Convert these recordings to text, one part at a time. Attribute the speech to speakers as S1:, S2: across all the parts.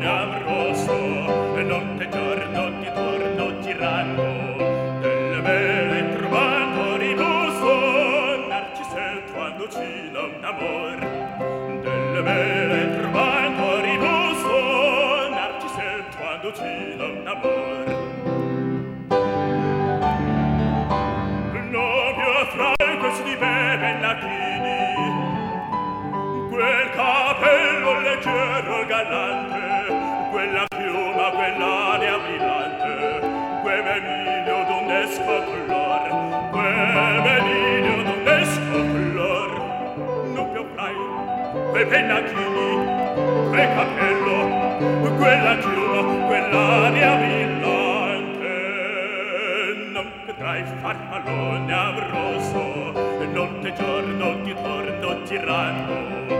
S1: Cagnam rosso, notte e giorno ti torno girando, delle vele trovando riposo, narcisel quando ci cila un amor, delle vele trovando riposo, narcisel quando ci cila un amor. Nobio franco si beve latini, quel capello leggero galante, quell'aria brillante, quel veniglio d'un escocolor, quel veniglio d'un escocolor. Non piovrai, quei pennacchini, quel capello, quella chioma, quell'aria brillante. Non vedrai farfallone amoroso, notte giorno ti torno tiranno,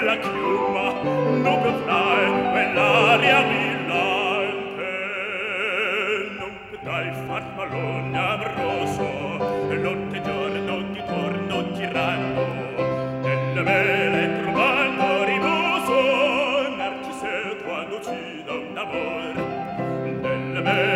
S1: quella chiuma non potrai quell'aria brillante non potrai far malone amoroso notte e giorno ti torno girando. Nelle mele trovando riposo narcise quando ci da un amor. Nelle mele